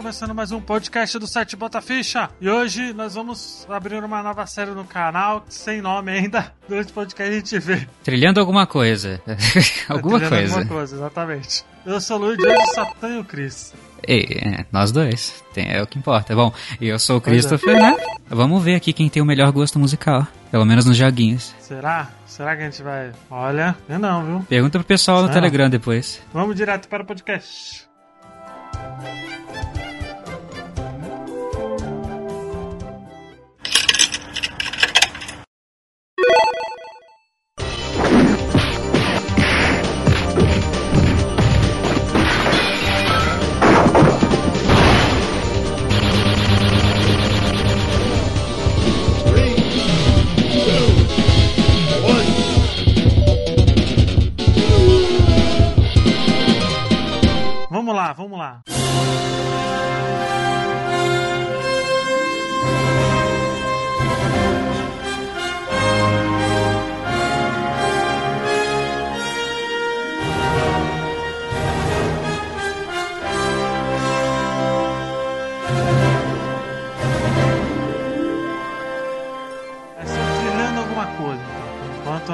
começando mais um podcast do site Bota Ficha. E hoje nós vamos abrir uma nova série no canal, sem nome ainda. Durante o podcast a gente vê. Trilhando alguma coisa. alguma Trilhando coisa. Alguma coisa, exatamente. Eu sou o Luiz e hoje só tenho o Cris. E, é, nós dois. Tem- é o que importa. Bom, eu sou o é. Christopher, né? Vamos ver aqui quem tem o melhor gosto musical. Pelo menos nos joguinhos. Será? Será que a gente vai. Olha, eu não, viu? Pergunta pro pessoal no Será? Telegram depois. Vamos direto para o podcast. Vamos lá.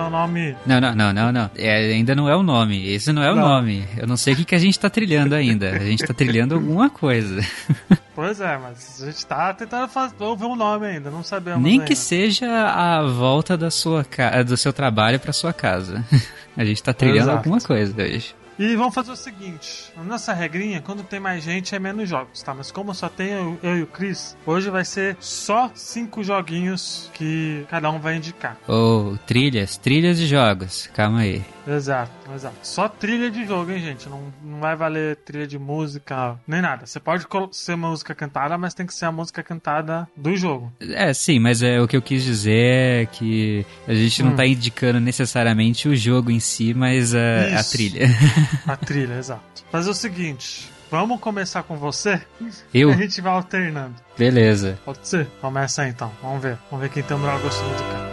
O nome. Não, não, não, não, não. É, ainda não é o nome. Esse não é o Não. nome. Eu não sei o que, que a gente tá trilhando ainda. A gente tá trilhando alguma coisa. Pois é, mas a gente tá tentando fazer, ouvir um nome ainda, não sabemos. Nem ainda. que seja a volta da sua do seu trabalho pra sua casa. A gente tá trilhando Exato. alguma coisa hoje. E vamos fazer o seguinte: a nossa regrinha, quando tem mais gente, é menos jogos, tá? Mas como só tem eu, eu e o Chris, hoje vai ser só cinco joguinhos que cada um vai indicar. Ou trilhas, trilhas de jogos. Calma aí. Exato, exato. Só trilha de jogo, hein, gente? Não, não vai valer trilha de música, nem nada. Você pode ser música cantada, mas tem que ser a música cantada do jogo. É, sim, mas é, o que eu quis dizer é que a gente não Hum. tá indicando necessariamente o jogo em si, mas a, a trilha. A trilha, exato. Fazer o seguinte: vamos começar com você? Eu? E a gente vai alternando. Beleza. Pode ser? Começa aí então, vamos ver. Vamos ver quem tem o melhor gosto musical.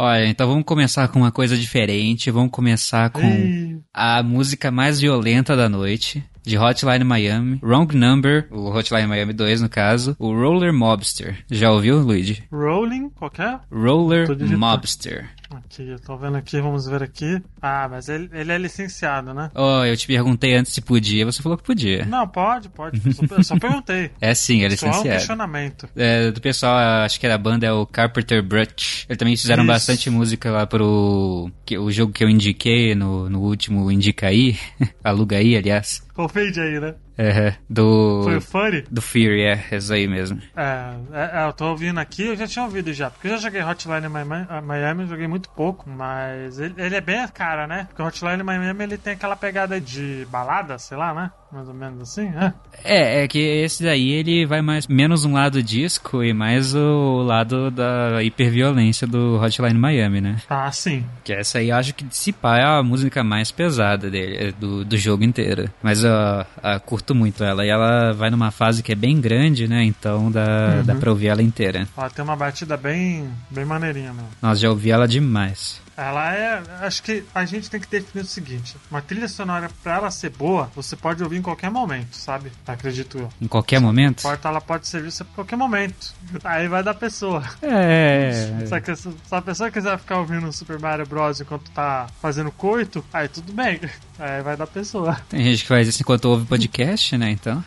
Olha, então vamos começar com uma coisa diferente. Vamos começar com a música mais violenta da noite. De Hotline Miami, Wrong Number, o Hotline Miami 2 no caso, o Roller Mobster. Já ouviu, Luigi? Rolling, qualquer? Roller. Mobster. Aqui, eu tô vendo aqui, vamos ver aqui. Ah, mas ele, ele é licenciado, né? Oh, eu te perguntei antes se podia, você falou que podia. Não, pode, pode. Eu só, eu só perguntei. É sim, é Só um licenciado. questionamento. É, do pessoal, acho que era a banda é o Carpenter Brut. Eles também fizeram Isso. bastante música lá pro que, o jogo que eu indiquei no, no último Indica aí. Aluga aí, aliás. Confende aí, né? É, do. Foi o Funny? Do Fury, é, é isso aí mesmo. É, é, é, eu tô ouvindo aqui, eu já tinha ouvido já, porque eu já joguei Hotline Miami, ah, Miami eu joguei muito pouco, mas ele, ele é bem a cara, né? Porque o Hotline Miami ele tem aquela pegada de balada, sei lá, né? Mais ou menos assim, é. É, é que esse daí ele vai mais menos um lado disco e mais o lado da hiperviolência do Hotline Miami, né? Ah, sim. Que essa aí eu acho que pá é a música mais pesada dele, é, do, do jogo inteiro. Mas eu, eu curto muito ela. E ela vai numa fase que é bem grande, né? Então dá, dá pra ouvir ela inteira. Ela tem uma batida bem, bem maneirinha mesmo. Nós já ouvi ela demais. Ela é. Acho que a gente tem que definir o seguinte: uma trilha sonora, pra ela ser boa, você pode ouvir em qualquer momento, sabe? Acredito eu. Em qualquer momento. Porta, ela pode servir você por qualquer momento. Aí vai da pessoa. É. Só que se se a pessoa quiser ficar ouvindo Super Mario Bros. enquanto tá fazendo coito, aí tudo bem. Aí vai da pessoa. Tem gente que faz isso enquanto ouve podcast, né? Então.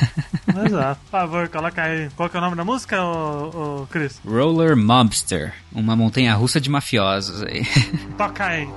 Exato. Por favor, coloca aí. Qual que é o nome da música, ô, ô Chris? Roller Mobster. Uma montanha russa de mafiosos aí. Toca aí.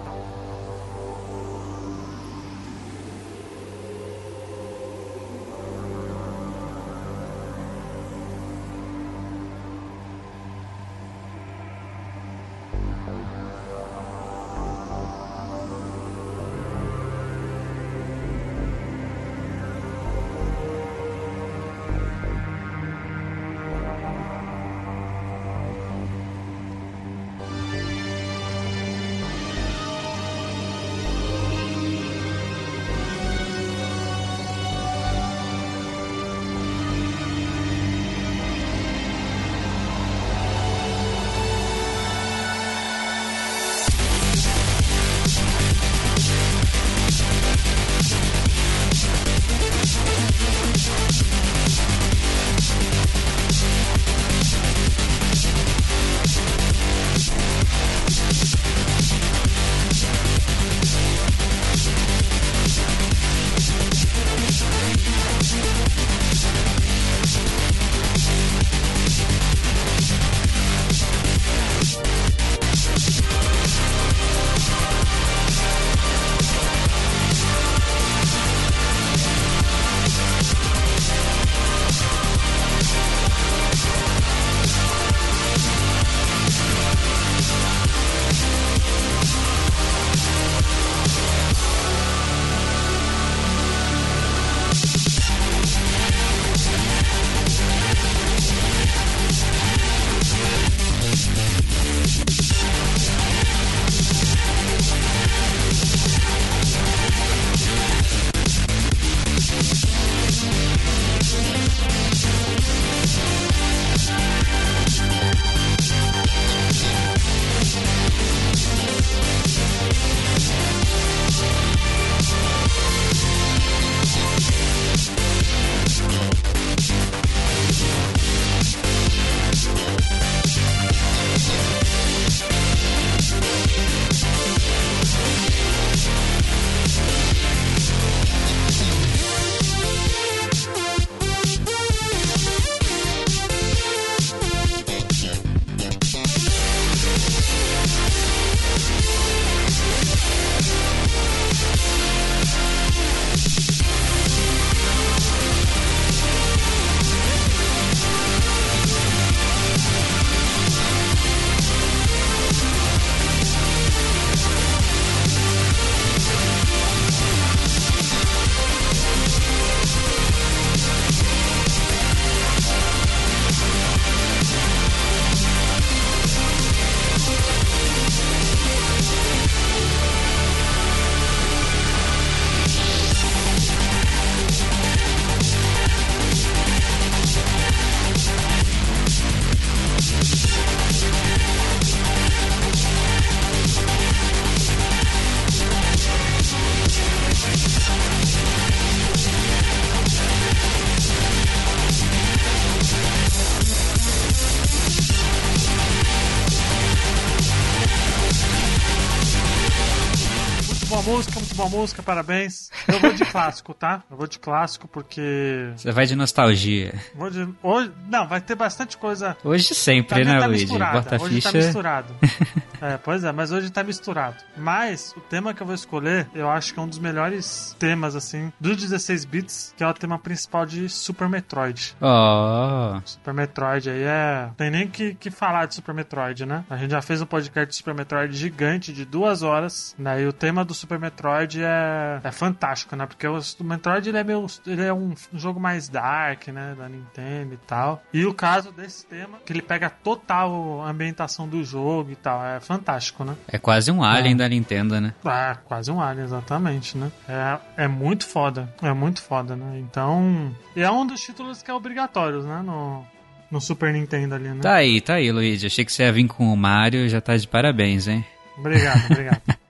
Música, parabéns. Eu vou clássico, tá? Eu vou de clássico porque. Você vai de nostalgia. Vou de. Hoje... Não, vai ter bastante coisa. Hoje sempre, Tá- né, tá Luigi? Bota hoje ficha. tá misturado. é, pois é, mas hoje tá misturado. Mas o tema que eu vou escolher, eu acho que é um dos melhores temas, assim, dos 16 bits, que é o tema principal de Super Metroid. Ó. Super Metroid aí é. Tem nem que, que falar de Super Metroid, né? A gente já fez um podcast de Super Metroid gigante de duas horas, né? E o tema do Super Metroid é, é fantástico, né? Porque o Super Metroid ele é, meio, ele é um jogo mais dark, né? Da Nintendo e tal. E o caso desse tema, que ele pega total a ambientação do jogo e tal. É fantástico, né? É quase um alien da Nintendo, né? Ah, quase um alien, exatamente, né? É, é muito foda. É muito foda, né? Então. E é um dos títulos que é obrigatórios, né? No, no Super Nintendo ali, né? Tá aí, tá aí, Luigi. Achei que você ia vir com o Mario, já tá de parabéns, hein? Obrigado, obrigado.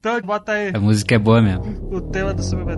então bota aí A música é boa mesmo. o tema do Super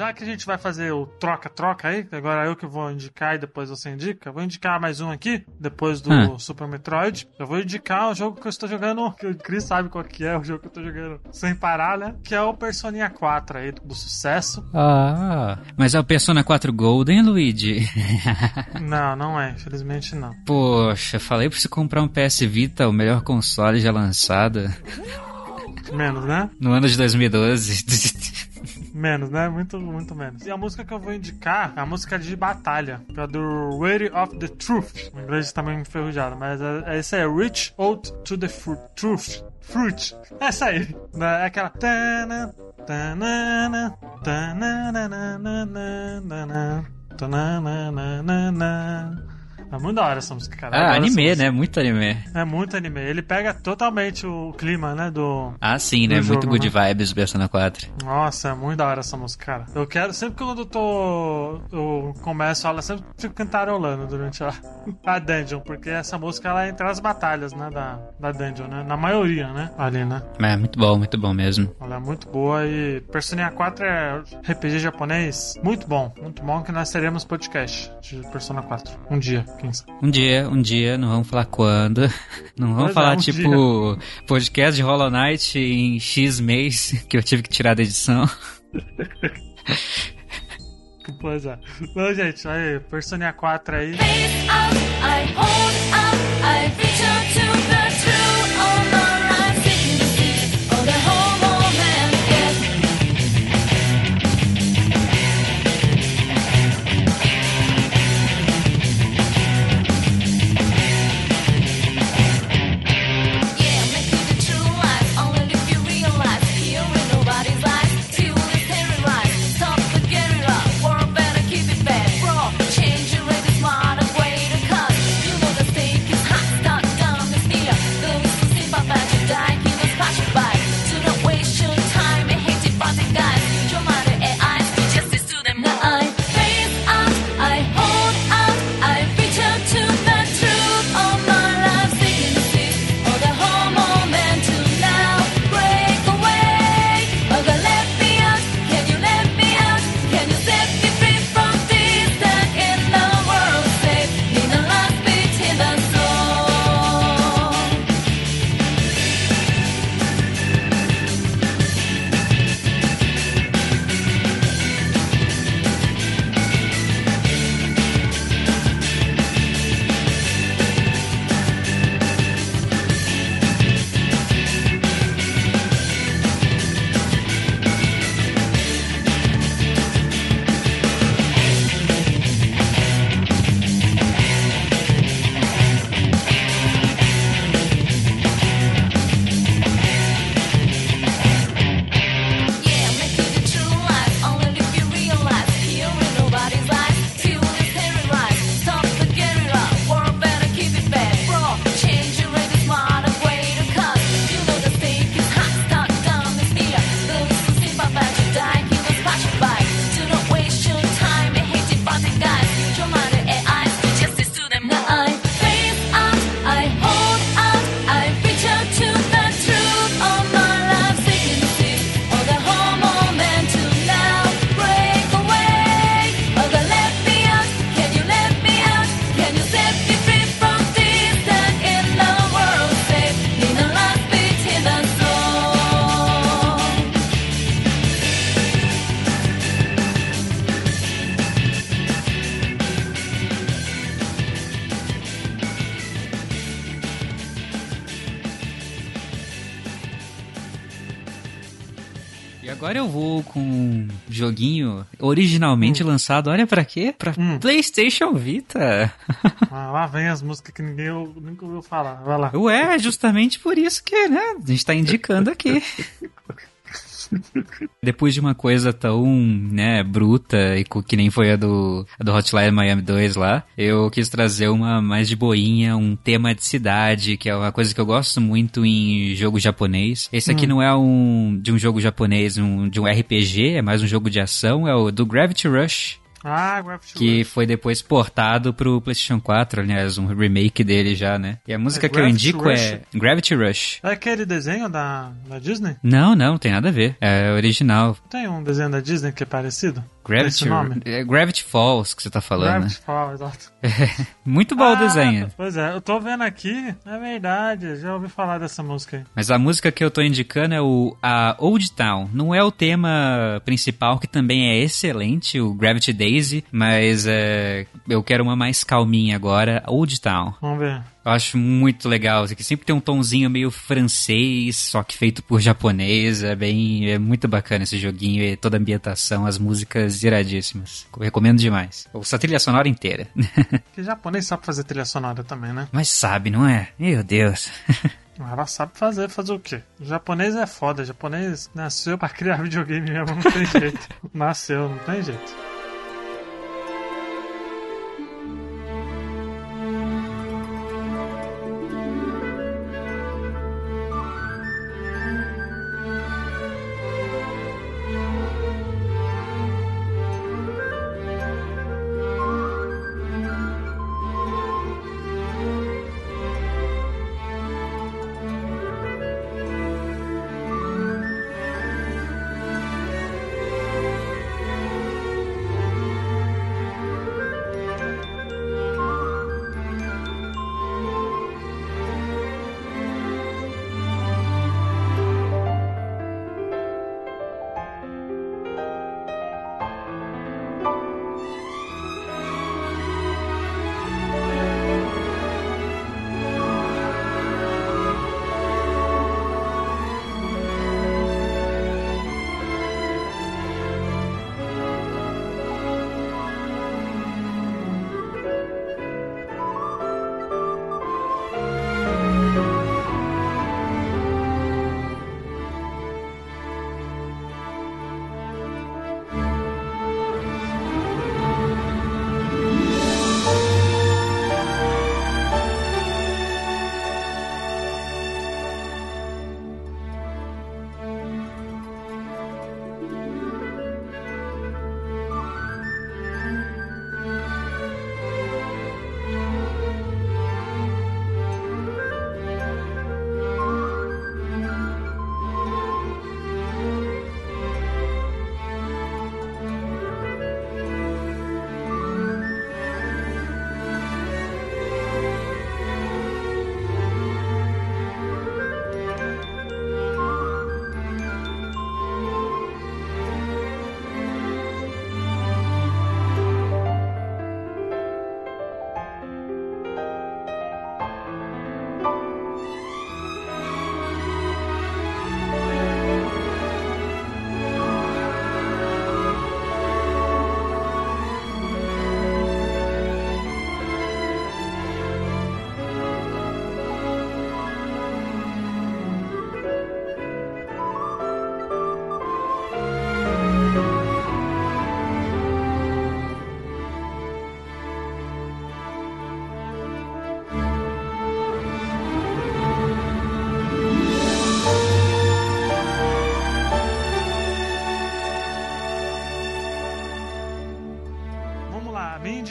já que a gente vai fazer o troca-troca aí, agora eu que vou indicar e depois você indica, vou indicar mais um aqui, depois do Ah. Super Metroid. Eu vou indicar o jogo que eu estou jogando, que o Chris sabe qual que é o jogo que eu estou jogando sem parar, né? Que é o Personinha 4 aí, do sucesso. Ah, mas é o Persona 4 Golden, Luigi? Não, não é, infelizmente não. Poxa, falei pra você comprar um PS Vita, o melhor console já lançado, Menos, né? no ano de 2012. menos, né? Muito, muito menos. E a música que eu vou indicar é a música de batalha, que é do Way of the Truth. O inglês tá meio enferrujado, mas é, é esse é Reach Out to the fruit, Truth. Fruit. É essa aí. Né? É aquela. É muito da hora essa música, cara. Ah, anime, né? Muito anime. É muito anime. Ele pega totalmente o clima, né? Do. Ah, sim, né? Jogo, muito good né? vibes o Persona 4. Nossa, é muito da hora essa música, cara. Eu quero. Sempre que eu tô. Eu começo ela, sempre fico cantarolando durante a, a dungeon, porque essa música ela é entre as batalhas, né? Da, da dungeon, né? Na maioria, né? Ali, né? É, muito bom, muito bom mesmo. Ela é muito boa e Persona 4 é RPG japonês muito bom. Muito bom que nós teremos podcast de Persona 4. Um dia. Um dia, um dia, não vamos falar quando. Não vamos Mas falar, é, um tipo, dia. podcast de Hollow Knight em X mês, que eu tive que tirar da edição. pois é. Bom, gente, aí, Persona 4 aí. Joguinho originalmente hum. lançado, olha para quê? Pra hum. PlayStation Vita. Ah, lá vem as músicas que ninguém nunca ouviu falar. Vai lá. Ué, justamente por isso que, né? A gente tá indicando aqui. Depois de uma coisa tão, né, bruta e que nem foi a do, a do Hotline Miami 2 lá, eu quis trazer uma mais de boinha, um tema de cidade, que é uma coisa que eu gosto muito em jogo japonês. Esse aqui hum. não é um de um jogo japonês, um, de um RPG, é mais um jogo de ação, é o do Gravity Rush. Ah, Gravity Que foi depois portado pro PlayStation 4, aliás, um remake dele já, né? E a música é, que eu indico Rush. é Gravity Rush. É aquele desenho da, da Disney? Não, não, tem nada a ver. É original. Tem um desenho da Disney que é parecido? Gravity, é Gravity Falls que você tá falando. Gravity né? Falls, exato. É, muito bom ah, o desenho. Pois é, eu tô vendo aqui, é verdade, já ouvi falar dessa música aí. Mas a música que eu tô indicando é o a Old Town. Não é o tema principal, que também é excelente, o Gravity Daisy, mas é, eu quero uma mais calminha agora, Old Town. Vamos ver. Eu acho muito legal, que sempre tem um tomzinho meio francês, só que feito por japonês, é bem, é muito bacana esse joguinho, e toda a ambientação, as músicas iradíssimas. Eu recomendo demais. Ouça a trilha sonora inteira. que japonês sabe fazer trilha sonora também, né? Mas sabe, não é? Meu Deus. Ela sabe fazer, fazer o quê? O japonês é foda, o japonês nasceu pra criar videogame mesmo, não tem jeito. Nasceu, não tem jeito.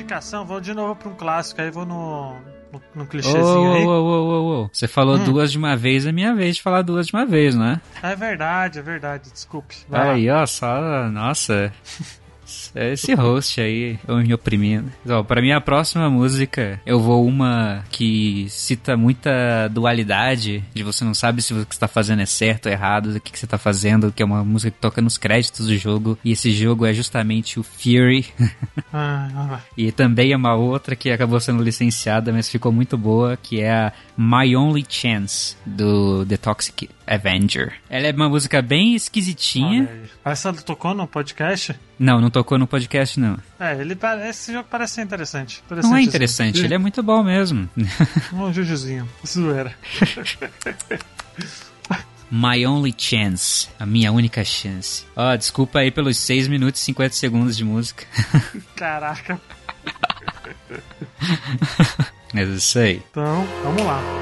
Indicação, vou de novo pra um clássico, aí vou no, no, no clichêzinho oh, aí. Oh, oh, oh, Você falou hum. duas de uma vez, é minha vez de falar duas de uma vez, né? É verdade, é verdade, desculpe. Vai aí, lá. ó, só, nossa... É esse host aí me oprimindo. Então, pra mim, a próxima música, eu vou uma que cita muita dualidade, de você não sabe se o que está fazendo é certo ou errado, o que, que você está fazendo, que é uma música que toca nos créditos do jogo, e esse jogo é justamente o Fury. Ah, e também é uma outra que acabou sendo licenciada, mas ficou muito boa, que é a My Only Chance, do The Toxic Avenger. Ela é uma música bem esquisitinha. Essa tocou no podcast? Não, não tocou no podcast, não. É, ele, esse jogo parece ser interessante. interessante não é interessante, assim. ele é muito bom mesmo. Um jujuzinho, zoeira. My Only Chance, a minha única chance. Ó, oh, desculpa aí pelos 6 minutos e 50 segundos de música. Caraca. Mas isso aí. Então, vamos lá.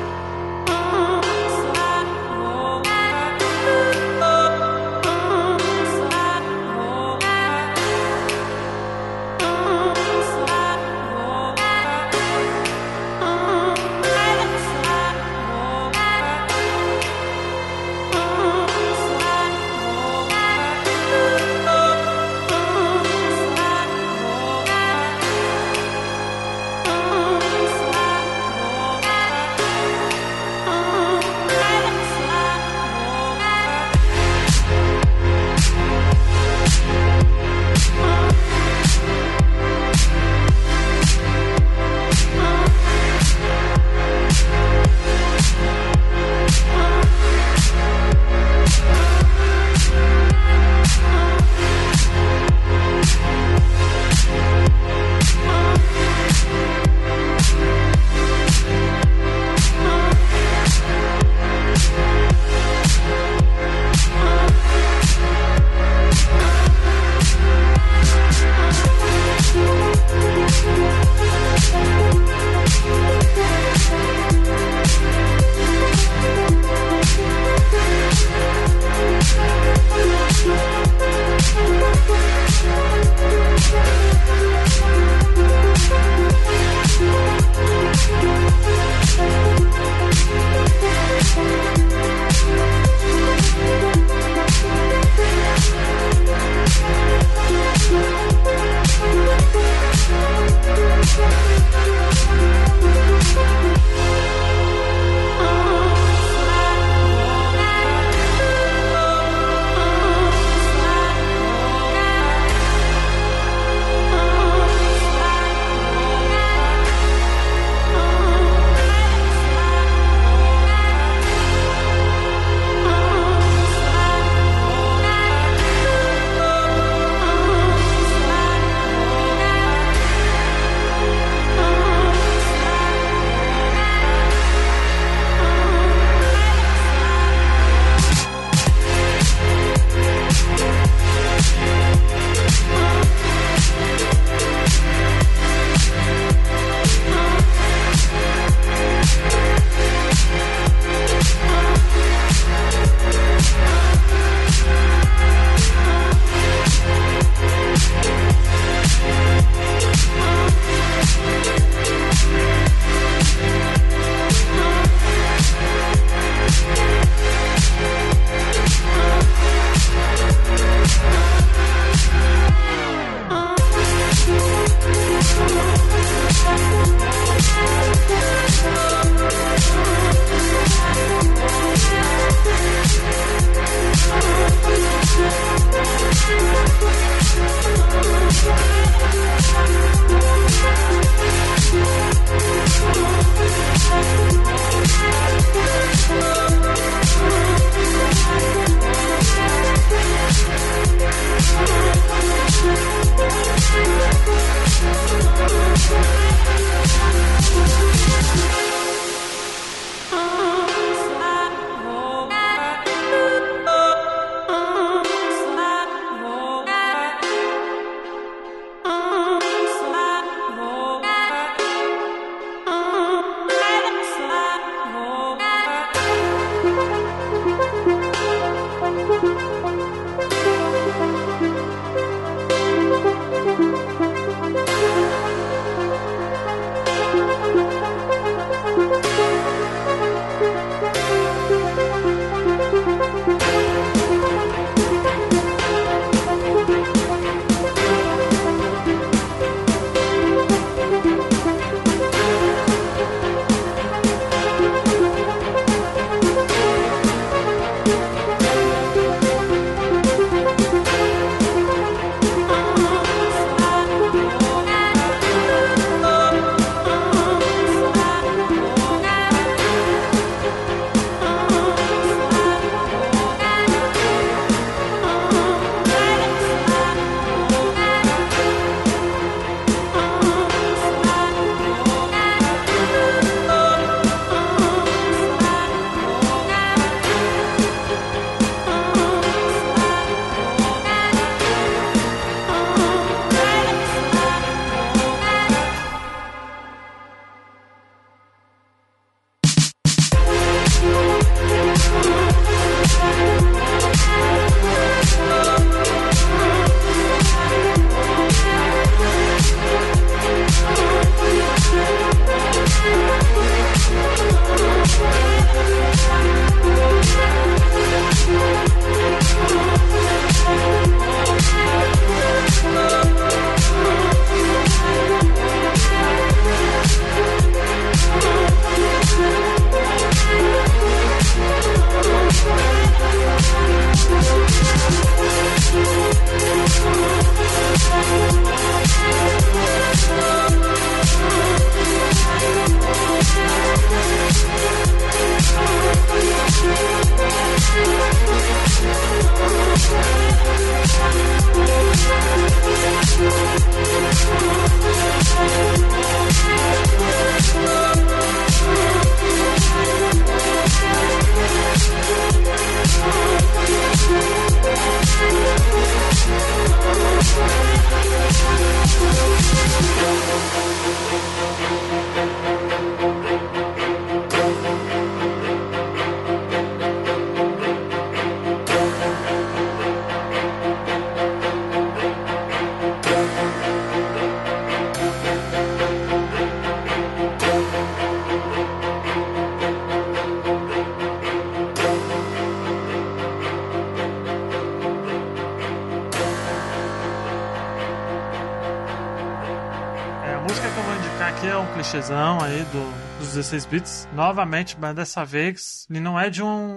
16 bits. Novamente, mas dessa vez ele não é de um,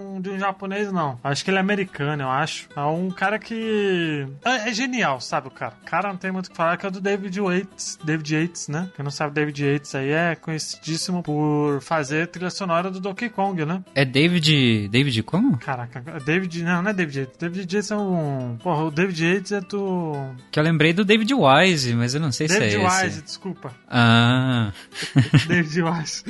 de um japonês, não. Acho que ele é americano, eu acho. É um cara que. É, é genial, sabe o cara? O cara não tem muito o que falar, que é do David Yates. David Yates, né? Quem não sabe, David Yates aí é conhecidíssimo por fazer trilha sonora do Donkey Kong, né? É David. David como? Caraca, David. Não, não é David Yates. David Yates é um. Porra, o David Yates é do. Que eu lembrei do David Wise, mas eu não sei David se é Wise, esse. desculpa. Ah. David Wise.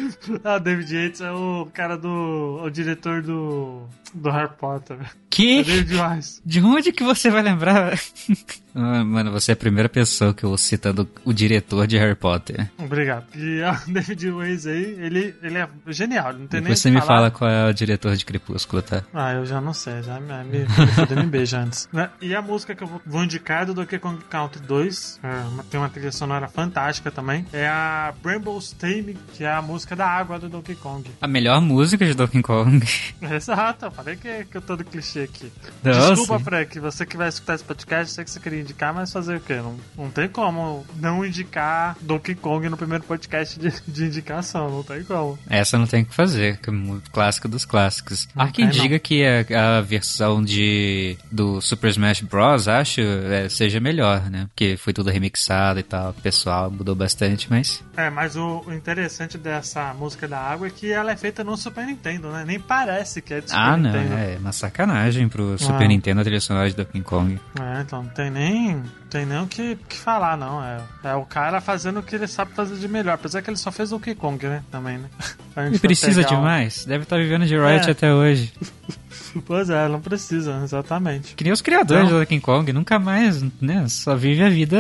Ah, o David Yates é o cara do. o diretor do. Do Harry Potter. É Que? David Wise. De onde que você vai lembrar? Ah, Mano, você é a primeira pessoa que eu vou citando o diretor de Harry Potter. Obrigado. E o David Wise aí, ele, ele é genial, ele não tem Depois você nem o me falar. fala qual é o diretor de Crepúsculo, tá? Ah, eu já não sei, já me, me, me me beija antes. E a música que eu vou- vou indicar é do Donkey Kong Country 2, é, tem uma trilha sonora fantástica também, é a Brambles Tame, que é a música da água do Donkey Kong. A melhor música de Donkey Kong. Exato, falei que, que eu tô do clichê aqui. Nossa. Desculpa, Frank, você que vai escutar esse podcast, sei que você queria indicar, mas fazer o quê? Não, não tem como não indicar Donkey Kong no primeiro podcast de, de indicação, não tem como. Essa não tem o que fazer, que é um clássico dos clássicos. Não Há quem não. diga que a, a versão de do Super Smash Bros, acho, é, seja melhor, né? Porque foi tudo remixado e tal, o pessoal mudou bastante, mas... É, mas o, o interessante dessa música da água é que ela é feita no Super Nintendo, né? Nem parece que é de Super Ah, não, Nintendo. é uma sacanagem pro Super Ah. Nintendo a trilha sonora de Donkey Kong. É, então não tem nem, tem nem o que, que falar, não. É, é o cara fazendo o que ele sabe fazer de melhor. Apesar que ele só fez Donkey Kong, né? Também, né? E precisa pegar de um-? Deve estar vivendo de royalty É. até hoje. Pois é, não precisa, exatamente. Que nem os criadores Não. do Donkey Kong, nunca mais, né? Só vive a vida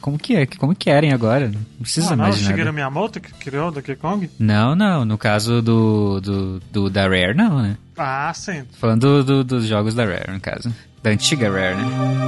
como que é, como querem agora. Não precisa Ah, não, o mais de nada. Shigeru Miyamoto que criou o Donkey Kong? Não, não. No caso do, do, do da Rare, não, né? Ah, sim. Falando do- dos jogos da Rare, no caso. Da antiga Rare, né?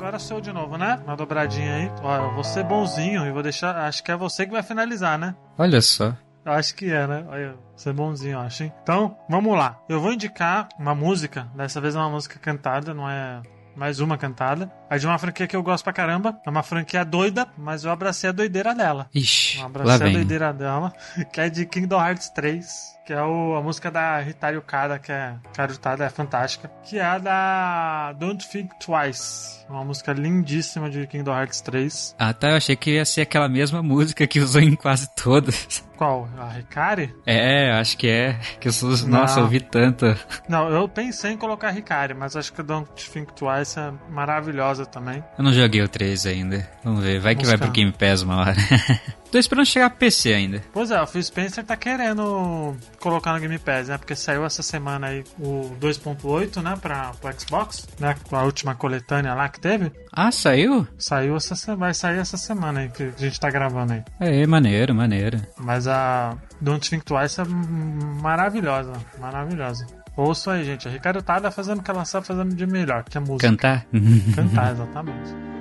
Agora sou eu de novo, né? Uma dobradinha aí. Ó, eu vou ser bonzinho e vou deixar. Acho que é você que vai finalizar, né? Olha só. Eu acho que é, né? Olha, ser bonzinho, eu acho, hein? Então, vamos lá. Eu vou indicar uma música. Dessa vez é uma música cantada, não é mais uma cantada. É de uma franquia que eu gosto pra caramba. É uma franquia doida, mas eu abracei a doideira dela. Ixi, Eu lá abracei a doideira dela, que é de Kingdom Hearts 3. Que é o- a música da Rita Yukada, que é carutada, é fantástica. Que é a da Don't Think Twice. Uma música lindíssima de Kingdom Hearts 3. Ah, tá. Eu achei que ia ser aquela mesma música que usou em quase todas. Qual? A Hikari? É, acho que é. Que eu sou. Não. Nossa, eu ouvi tanto. Não, eu pensei em colocar a Hikari, mas acho que a Don't Think Twice é maravilhosa também. Eu não joguei o 3 ainda. Vamos ver. Vai que vai pro Game Pass uma hora. Tô esperando chegar PC ainda. Pois é, o Phil Spencer tá querendo colocar no Game Pass, né? Porque saiu essa semana aí o 2.8, né? Pra, pro Xbox, né? Com a última coletânea lá que teve. Ah, saiu? Saiu essa semana, vai sair essa semana aí que a gente tá gravando aí. É, maneiro, maneiro. Mas a Don't Think Twice é maravilhosa, maravilhosa. Ouça aí, gente. A Ricardo Tada fazendo o que ela sabe fazendo de melhor, que é música. Cantar? Cantar, exatamente.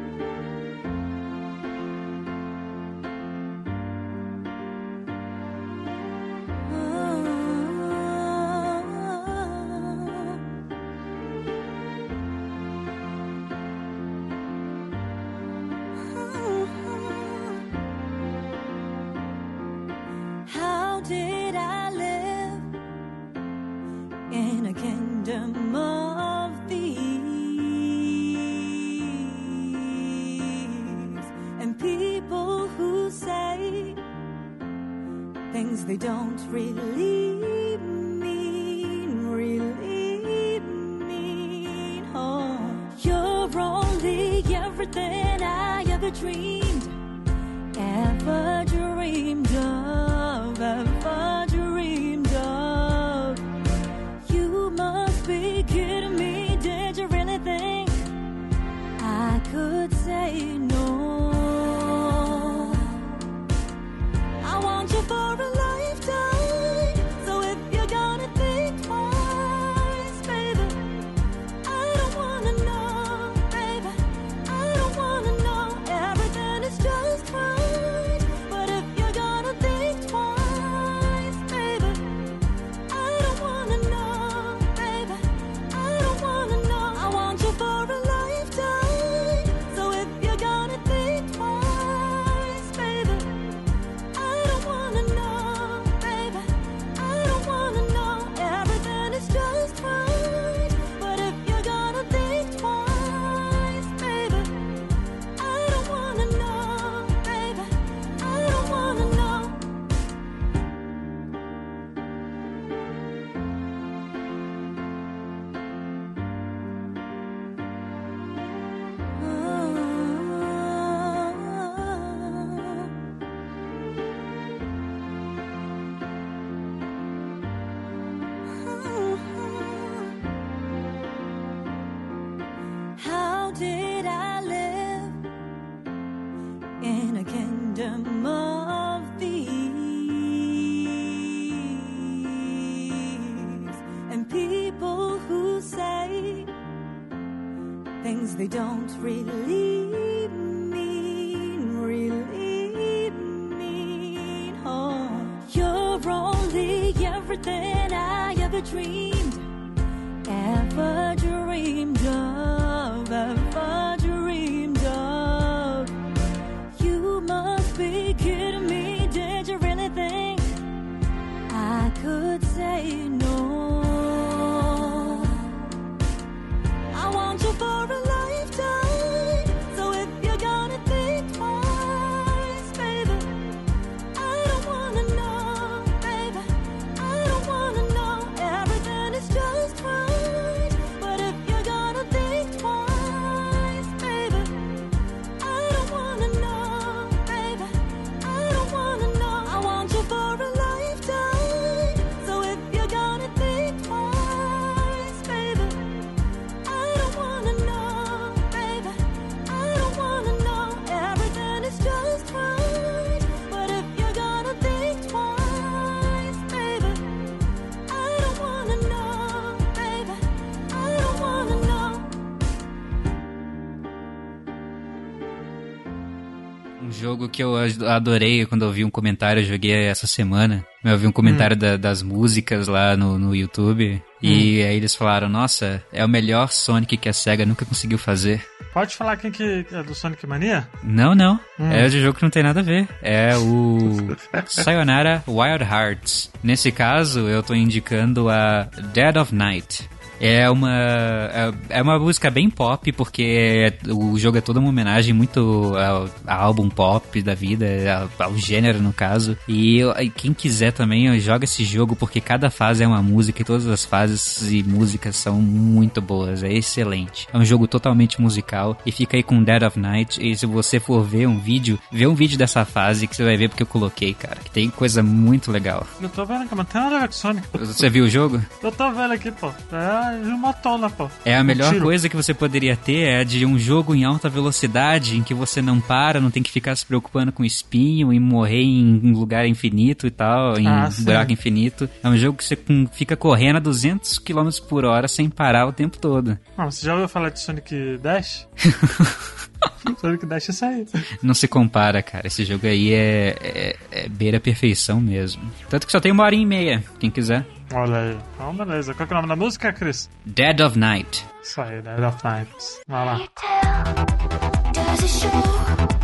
really mean, really mean? Oh, you're only everything I ever dreamed ever dreamed of, jogo que eu ad- adorei quando eu vi um comentário, eu joguei essa semana. Eu vi um comentário da- das músicas lá no, no YouTube. E aí eles falaram, nossa, é o melhor Sonic que a SEGA nunca conseguiu fazer. Pode falar quem que é do Sonic Mania? Não, não. É de jogo que não tem nada a ver. É o Sayonara Wild Hearts. Nesse caso, eu tô indicando a Dead of Night. É uma, é- é uma música bem pop, porque o jogo é toda uma homenagem muito ao, ao álbum pop da vida, ao, ao gênero no caso. E, e quem quiser também, joga esse jogo, porque cada fase é uma música e todas as fases e músicas são muito boas, é excelente. É um jogo totalmente musical e fica aí com Dead of Night. E se você for ver um vídeo, vê um vídeo dessa fase que você vai ver porque eu coloquei, cara, que tem coisa muito legal. Eu tô vendo aqui, mas não tem nada a ver com Sonic. Você viu o jogo? Eu tô vendo aqui, pô. É uma tona, pô. É a Um melhor tiro. coisa que você poderia ter é de um jogo em alta velocidade em que você não para, não tem que ficar se preocupando com espinho e morrer em um lugar infinito e tal, em Ah, um buraco infinito. É um jogo que você fica correndo a 200 km por hora sem parar o tempo todo. Não, você já ouviu falar de Sonic Dash? Sonic Dash é isso aí. Não se compara, cara. Esse jogo aí é, é, é beira a perfeição mesmo. Tanto que só tem uma hora e meia, quem quiser. Olha aí. Então, beleza. Qual que é o nome da música, Chris? Dead of Night. Isso aí, Dead of Nights. Vai lá. Does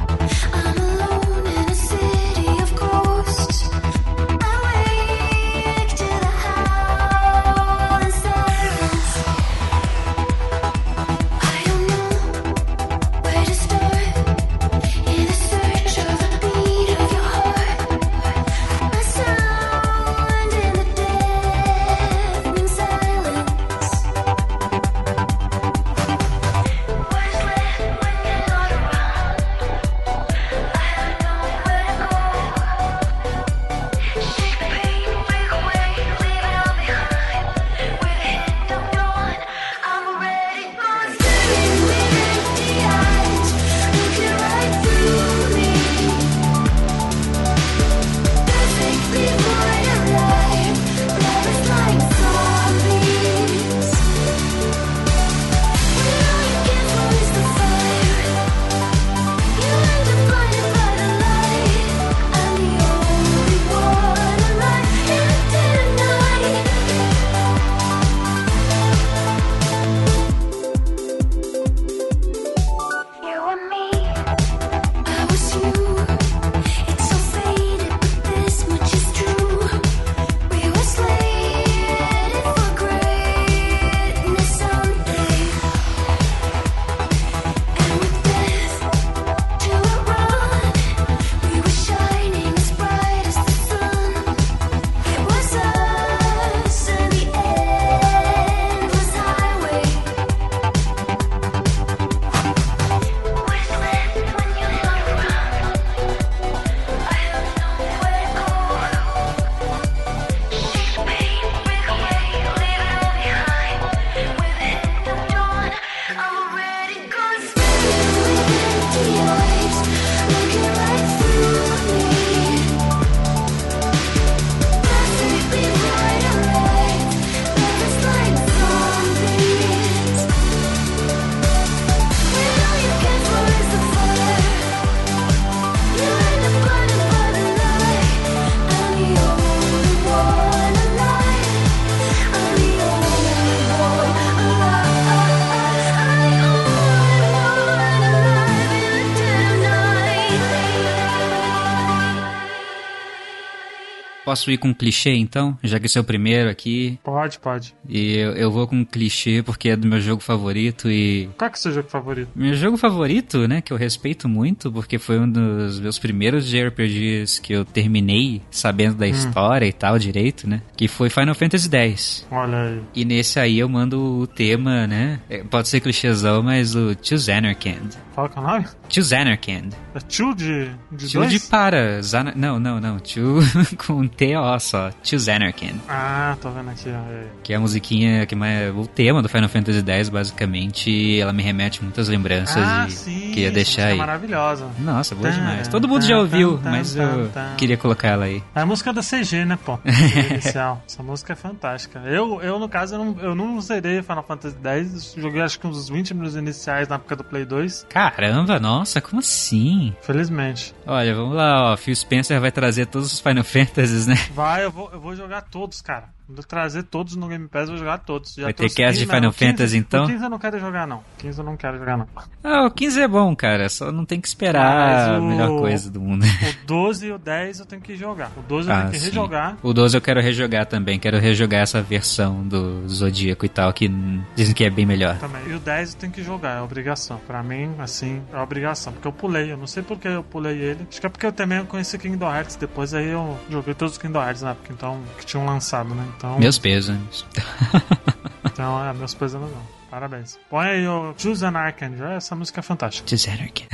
Posso ir com um clichê então? Já que esse é o primeiro aqui. Pode, pode. E eu, eu vou com um clichê porque é do meu jogo favorito e. Qual que é o seu jogo favorito? Meu jogo favorito, né, que eu respeito muito, porque foi um dos meus primeiros JRPGs que eu terminei sabendo da história e tal direito, né? Que foi Final Fantasy X. Olha aí. E nesse aí eu mando o tema, né? é, Pode ser clichêzão, mas o To Xanarkand. Qual que é o nome? Xanarkand. É Tio de, de Tio dois? de para. Zana... Não, não, não. Tio com T T-O só, Choose Anarchy. Ah, tô vendo aqui, ó. É. Que é a musiquinha que mais. O tema do Final Fantasy X, basicamente, ela me remete muitas lembranças Ah, e sim. queria deixar música aí. é maravilhosa. Nossa, boa demais. Todo mundo já ouviu, mas eu queria colocar ela aí. É a música da CG, né, pô? Inicial. Essa música é fantástica. Eu, eu no caso, eu não, eu não zerei Final Fantasy X. Joguei acho que uns 20 minutos iniciais na época do Play 2. Caramba, nossa, como assim? Felizmente. Olha, vamos lá, ó. Phil Spencer vai trazer todos os Final Fantasies, né? Vai, eu vou, eu vou jogar todos, cara. Vou trazer todos no Game Pass, eu vou jogar todos. Já Vai ter cast de Final o 15 Fantasy, então? O 15 eu não quero jogar, não. 15 eu não quero jogar, não. Ah, o 15 é bom, cara. Só não tem que esperar Mas a o- melhor coisa do mundo. O 12 e o 10 eu tenho que jogar. O 12 eu Ah, tenho que sim. rejogar. O 12 eu quero rejogar também. Quero rejogar essa versão do Zodíaco e tal, que dizem que é bem melhor. Também. E o 10 eu tenho que jogar, é obrigação. Pra mim, assim, é obrigação. Porque eu pulei, eu não sei por que eu pulei ele. Acho que é porque eu também conheci Kingdom Hearts depois, aí eu joguei todos os Kingdom Hearts na época, então, que tinham lançado, né? Então, Meus pesos. então é, meus pesos não. Parabéns. Põe aí o Choose an Archangel, essa música é fantástica. Just Anarchy.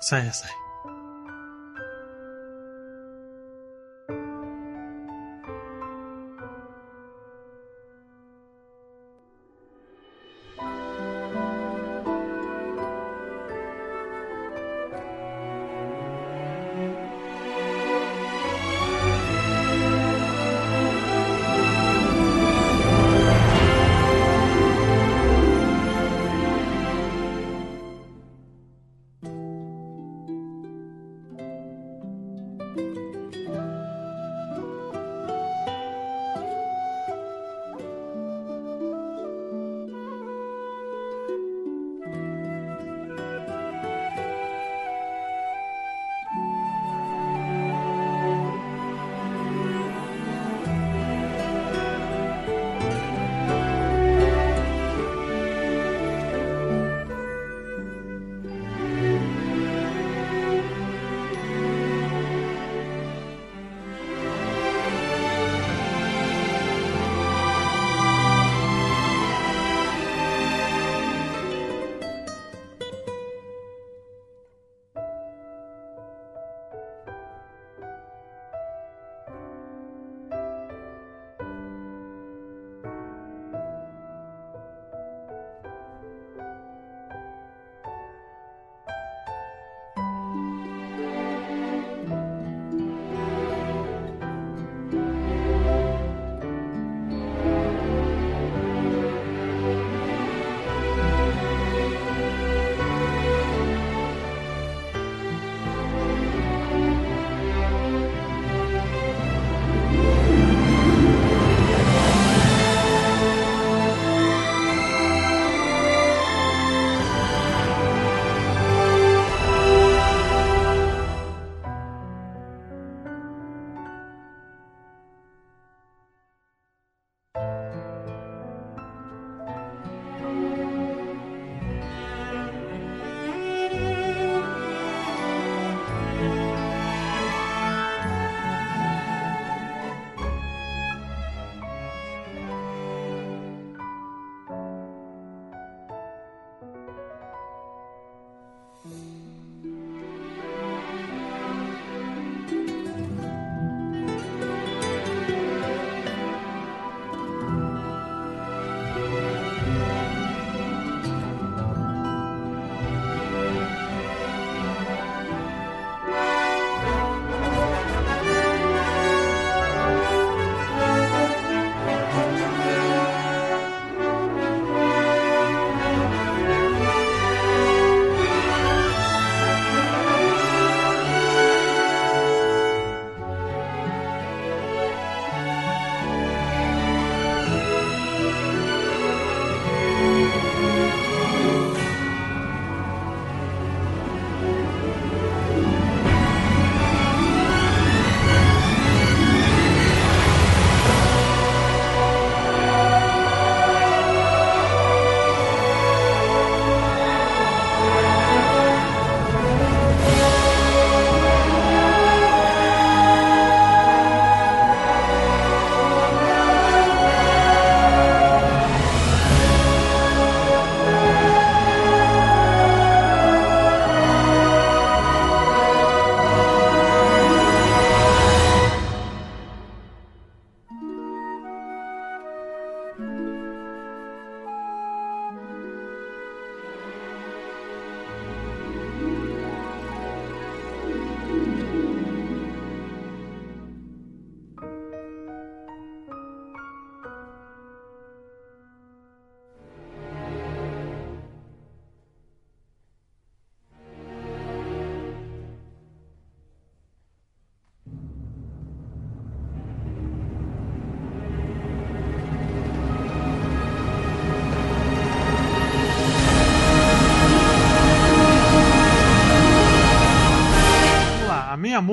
Isso aí, isso aí.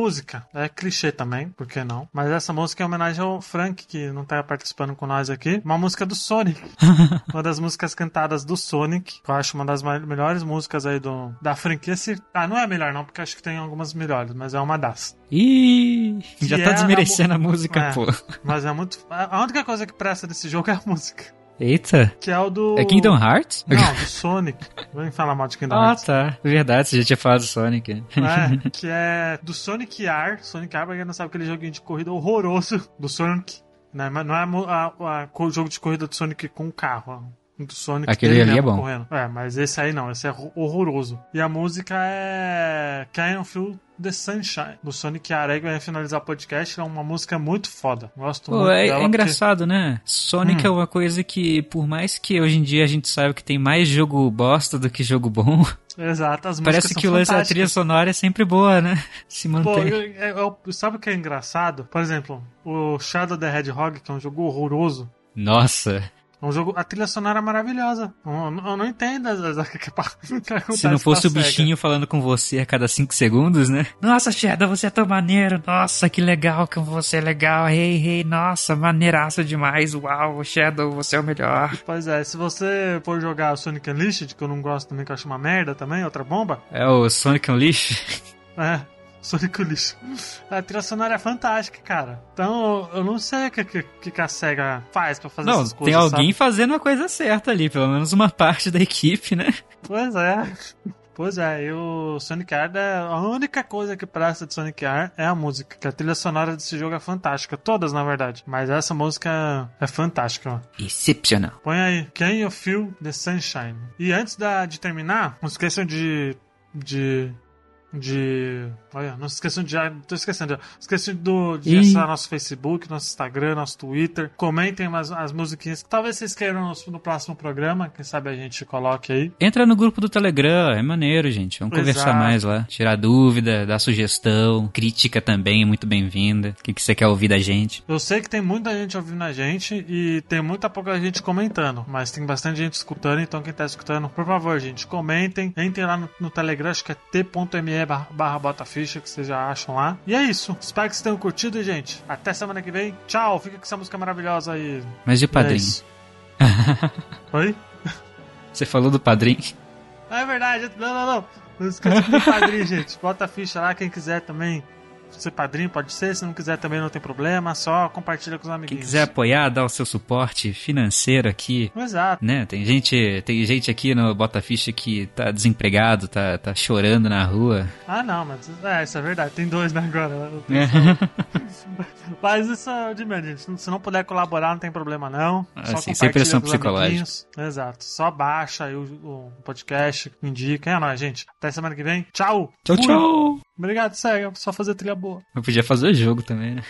Música é clichê também, por que não? Mas essa música é em homenagem ao Frank, que não tá participando com nós aqui. Uma música do Sonic. uma das músicas cantadas do Sonic, que eu acho uma das melhores músicas aí do, da franquia. Se- Ah, não é a melhor não, porque acho que tem algumas melhores, mas é uma das. Ih, já é tá a desmerecendo a mu- música, É. pô. Mas é muito... A única coisa que presta desse jogo é a música. Eita. Que é o do... É Kingdom Hearts? Não, do Sonic. Vamos falar mal de Kingdom Ah, Hearts. tá. Verdade, você já tinha falado do Sonic. É, que é do Sonic R. Sonic R, pra quem não sabe, aquele joguinho de corrida horroroso do Sonic. Né? Mas não é o jogo de corrida do Sonic com carro. Do Sonic Aquele ali é bom. Correndo. É, mas esse aí não, esse é horror- horroroso. E a música é Can You Feel the Sunshine, do Sonic que vai finalizar o podcast. É uma música muito foda. Gosto Pô, muito é, dela. é engraçado, né? Sonic Hum. é uma coisa que, por mais que hoje em dia a gente saiba que tem mais jogo bosta do que jogo bom, Porque... Exato, as parece que o lance da trilha sonora é sempre boa, né? Se Pô, mantém. eu- eu- eu- sabe o que é engraçado? Por exemplo, o Shadow the Hedgehog, que é um jogo horroroso. Nossa, É um jogo, a trilha sonora é maravilhosa. Eu, eu- não entendo as, as, que, que, que acontece se não fosse o bichinho falando com você a cada 5 segundos, né? Nossa, Shadow, você é tão maneiro. Nossa, que legal, que você é legal. Hey, hey, nossa, maneiraço demais. Uau, Shadow, você é o melhor. Pois é, se você for jogar o Sonic Unleashed, que eu não gosto também, que eu acho uma merda também, outra bomba, É o Sonic Unleashed? é. Sonic Unleashed. A trilha sonora é fantástica, cara. Então, eu não sei o que, que, que a SEGA faz pra fazer Não, essas tem coisas, alguém sabe? fazendo a coisa certa ali, pelo menos uma parte da equipe, né? Pois é. Pois é, e o Sonic R, é- a única coisa que presta de Sonic R é a música, que a trilha sonora desse jogo é fantástica. Todas, na verdade. Mas essa música é fantástica, ó. Excepcional. Põe aí, Can You Feel the Sunshine? E antes da, de terminar, não esqueçam de. de. De. Olha, não se esqueçam de. ah, Tô esquecendo. Esqueçam do, de acessar nosso Facebook, nosso Instagram, nosso Twitter. Comentem as, as musiquinhas que talvez vocês queiram no, no próximo programa. Quem sabe a gente coloque aí. Entra no grupo do Telegram, é maneiro, gente. Vamos conversar Exato. mais lá. Tirar dúvida, dar sugestão, crítica também é muito bem-vinda. O que, que você quer ouvir da gente? Eu sei que tem muita gente ouvindo a gente e tem muita pouca gente comentando, mas tem bastante gente escutando, então quem tá escutando, por favor, gente, comentem, entrem lá no, no Telegram, acho que é t.me barra, barra botaficha, que vocês já acham lá. E é isso. Espero que vocês tenham curtido, gente. Até semana que vem. Tchau. Fica com essa música maravilhosa aí. Mas de É padrinho? isso. Oi? Você falou do padrinho? Ah, é verdade. Não, não, não. Não esqueça do padrinho, gente. Bota a ficha lá, quem quiser também. Ser padrinho pode ser, se não quiser também não tem problema, só compartilha com os Quem amiguinhos. quiser apoiar, dar o seu suporte financeiro aqui. Exato. Né? Tem gente, tem gente aqui no Bota Ficha que tá desempregado, tá, tá chorando na rua. Ah, não, mas é, isso é verdade. Tem dois, né, agora. É. Mas isso é de menos, gente. Se não puder colaborar, não tem problema, não. Ah, Só sim, sem pressão com os psicológica. Exato. Só baixa aí o, o podcast, indica. É nóis, gente. Até semana que vem. Tchau. Tchau, Fui. tchau! Obrigado, Sega. Só fazer trilha boa. Eu podia fazer o jogo também, né?